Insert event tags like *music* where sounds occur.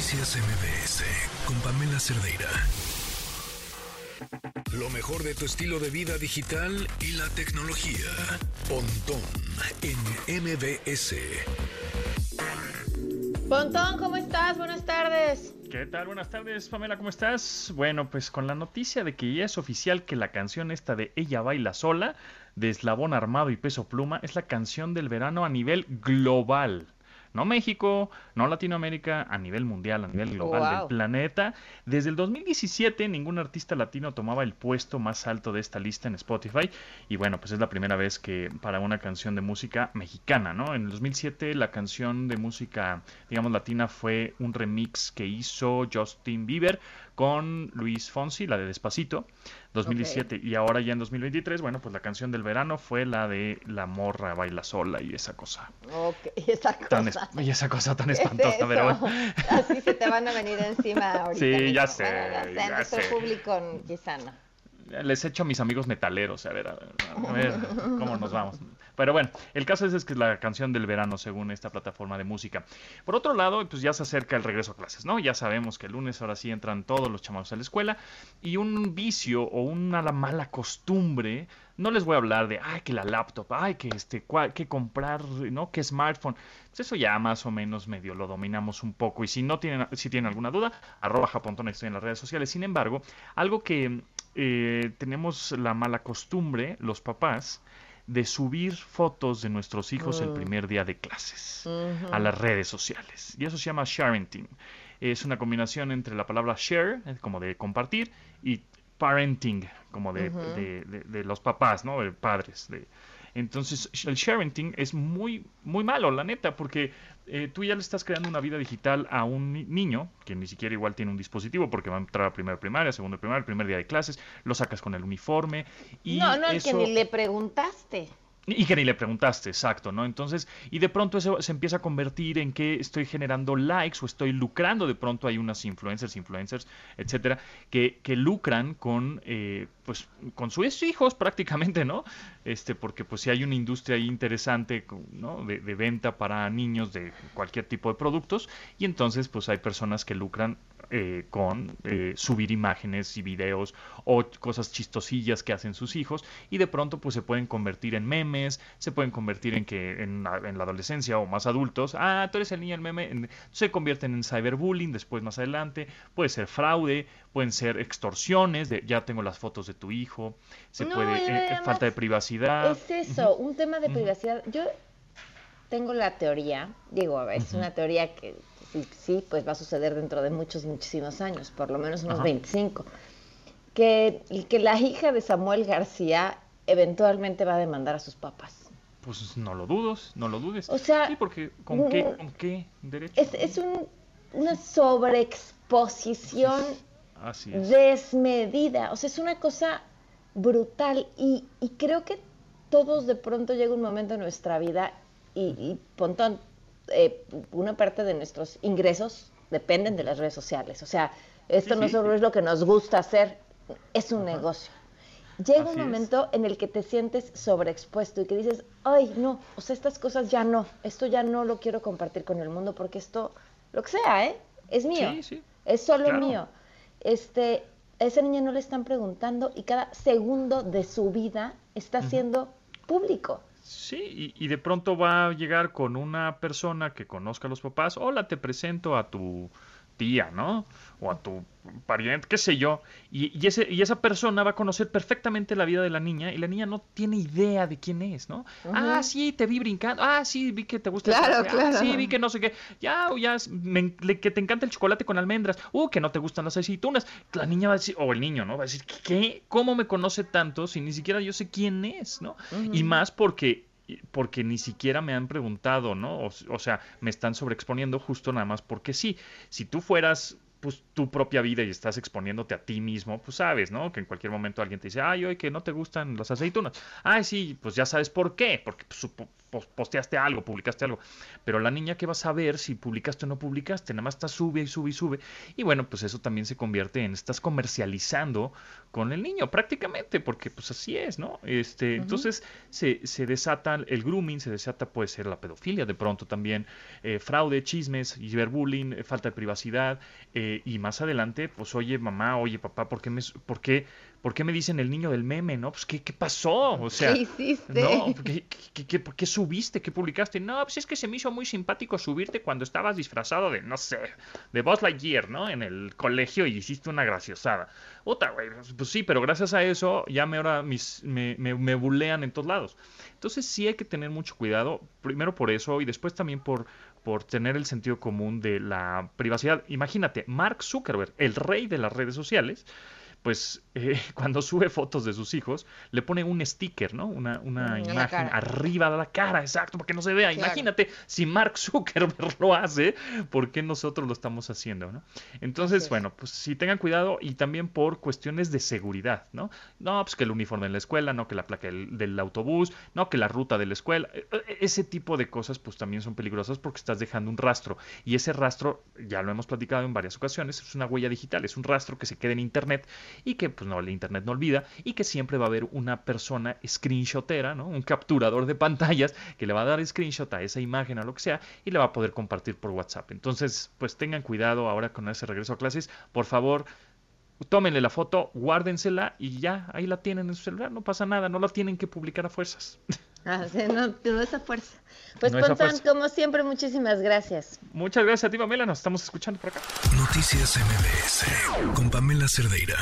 Noticias MBS con Pamela Cerdeira. Lo mejor de tu estilo de vida digital y la tecnología. Pontón en MBS. Pontón, ¿cómo estás? Buenas tardes. ¿Qué tal? Buenas tardes, Pamela, ¿cómo estás? Bueno, pues con la noticia de que ya es oficial que la canción esta de Ella baila sola, de Eslabón Armado y Peso Pluma, es la canción del verano a nivel global no México, no Latinoamérica, a nivel mundial, a nivel global del planeta. Desde el 2017 ningún artista latino tomaba el puesto más alto de esta lista en Spotify y bueno, pues es la primera vez que para una canción de música mexicana, ¿no? En el 2007 la canción de música, digamos, latina fue un remix que hizo Justin Bieber con Luis Fonsi, la de Despacito, 2017. Y ahora ya en 2023, bueno, pues la canción del verano fue la de La morra baila sola y esa cosa. Ok, *laughs* esa cosa. y esa cosa tan *laughs* espantosa, pero bueno. Así se te van a venir encima *laughs* ahorita. Sí, ya sé. ya sé, nuestro público quizá no les echo a mis amigos metaleros, a ver, a ver, cómo nos vamos. Pero bueno, el caso es, que es la canción del verano según esta plataforma de música. Por otro lado, pues ya se acerca el regreso a clases, ¿no? Ya sabemos que el lunes ahora sí entran todos los chamados a la escuela y un vicio o una mala costumbre, no les voy a hablar de, ay, que la laptop, ay, que este, que comprar, ¿no? Que smartphone. Pues eso ya más o menos medio lo dominamos un poco y si no tienen, si tienen alguna duda, arroba japontón estoy en las redes sociales. Sin embargo, algo que eh, tenemos la mala costumbre, los papás, de subir fotos de nuestros hijos el mm. primer día de clases a las redes sociales. Y eso se llama sharenting. Es una combinación entre la palabra share, eh, como de compartir, y parenting, como de, de, los papás, ¿no? De padres. De, entonces, el sharenting es muy, muy malo, la neta, porque eh, tú ya le estás creando una vida digital a un niño que ni siquiera igual tiene un dispositivo porque va a entrar a primera primaria, segundo primaria, primer día de clases, lo sacas con el uniforme y no, no, es que ni le preguntaste. Y que ni le preguntaste, exacto, ¿no? Entonces, y de pronto eso se empieza a convertir en que estoy generando likes o estoy lucrando. De pronto hay unas influencers, influencers, etcétera, que, que lucran con, eh, pues, con sus hijos prácticamente, ¿no? Este, porque pues si hay una industria ahí interesante, ¿no? De, de venta para niños de cualquier tipo de productos y entonces pues hay personas que lucran eh, con eh, subir imágenes y videos o cosas chistosillas que hacen sus hijos y de pronto pues se pueden convertir en memes, se pueden convertir en que en, la adolescencia o más adultos, ah, tú eres el niño, el meme, se convierten en cyberbullying después más adelante, puede ser fraude, pueden ser extorsiones, de ya tengo las fotos de tu hijo, se puede, eh, falta de privacidad. Es eso, un tema de privacidad. Yo tengo la teoría, digo, es una teoría que sí, sí, pues va a suceder dentro de muchos, muchísimos años, por lo menos unos 25, que, que la hija de Samuel García eventualmente va a demandar a sus papás. Pues no lo dudes, no lo dudes. O sea, sí, porque ¿con, qué, mm, ¿con qué derecho? Es, es un, una sobreexposición desmedida. O sea, es una cosa brutal y, y, creo que todos de pronto llega un momento en nuestra vida y, y Pontón, eh, una parte de nuestros ingresos dependen de las redes sociales. O sea, esto no solo es lo que nos gusta hacer, es un negocio. Llega un momento en el que te sientes sobreexpuesto y que dices, ay, no, o sea, estas cosas ya no, esto ya no lo quiero compartir con el mundo porque esto, lo que sea, ¿eh? Es mío, es solo mío. Este, a esa niña no le están preguntando y cada segundo de su vida está siendo público. Sí, y, de pronto va a llegar con una persona que conozca a los papás. Hola, te presento a tu tía, ¿no? O a tu pariente, qué sé yo. Y, ese, y esa persona va a conocer perfectamente la vida de la niña y la niña no tiene idea de quién es, ¿no? Ah, sí, te vi brincando. Ah, sí, vi que te gusta. Claro, claro. sí, vi que no sé qué. Ya, ya, que te encanta el chocolate con almendras. Uh, que no te gustan las aceitunas. La niña va a decir, o el niño, ¿no? Va a decir, ¿qué? ¿Cómo me conoce tanto si ni siquiera yo sé quién es, ¿no? Y más porque porque ni siquiera me han preguntado, ¿no? O, sea, me están sobreexponiendo justo nada más porque sí. Si tú fueras pues tu propia vida y estás exponiéndote a ti mismo, pues sabes, ¿no? Que en cualquier momento alguien te dice, ay, oye, que no te gustan las aceitunas. Ay, sí, pues ya sabes por qué, porque pues, posteaste algo, publicaste algo. Pero la niña que va a saber si publicaste o no publicaste, nada más está sube y sube y sube. Y bueno, pues eso también se convierte en, estás comercializando con el niño prácticamente, porque pues así es, ¿no? Este, Entonces se, se desata el grooming, se desata puede ser la pedofilia de pronto también, eh, fraude, chismes, ciberbullying, eh, falta de privacidad, eh, y más adelante, pues oye mamá, oye papá, ¿por qué me, por qué ¿por qué me dicen el niño del meme, no? Pues, ¿qué, qué pasó? O sea, ¿qué hiciste? ¿no? ¿Qué, qué, qué, subiste? ¿Qué publicaste? No, pues es que se me hizo muy simpático subirte cuando estabas disfrazado de, no sé, de Buzz Lightyear, ¿no? En el colegio y hiciste una graciosada. Otra, güey, pues sí, pero gracias a eso ya me ahora mis, me, me, me bulean en todos lados. Entonces sí hay que tener mucho cuidado, primero por eso y después también por, por tener el sentido común de la privacidad. Imagínate, Mark Zuckerberg, el rey de las redes sociales, pues eh, *laughs* cuando sube fotos de sus hijos, le pone un sticker, ¿no? Una, una mm, imagen arriba de la cara, exacto, para que no se vea. Imagínate, si Mark Zuckerberg *laughs* lo hace, ¿por qué nosotros lo estamos haciendo, no? Entonces, bueno, pues sí tengan cuidado y también por cuestiones de seguridad, ¿no? No, pues que el uniforme en la escuela, no que la placa del, del autobús, no que la ruta de la escuela, e, e, ese tipo de cosas pues también son peligrosas porque estás dejando un rastro y ese rastro, ya lo hemos platicado en varias ocasiones, es una huella digital, es un rastro que se queda en internet y que pues no, el internet no olvida y que siempre va a haber una persona screenshotera, ¿no? Un capturador de pantallas que le va a dar screenshot a esa imagen, a lo que sea, y le va a poder compartir por WhatsApp. Entonces, pues tengan cuidado ahora con ese regreso a clases. Por favor, tómenle la foto, guárdensela y ya, ahí la tienen en su celular, no pasa nada, no la tienen que publicar a fuerzas. *laughs* Ah, no, no esa fuerza. Pues no Pontón, como siempre, muchísimas gracias. Muchas gracias a ti, Pamela, nos estamos escuchando por acá. Noticias MBS con Pamela Cerdeira.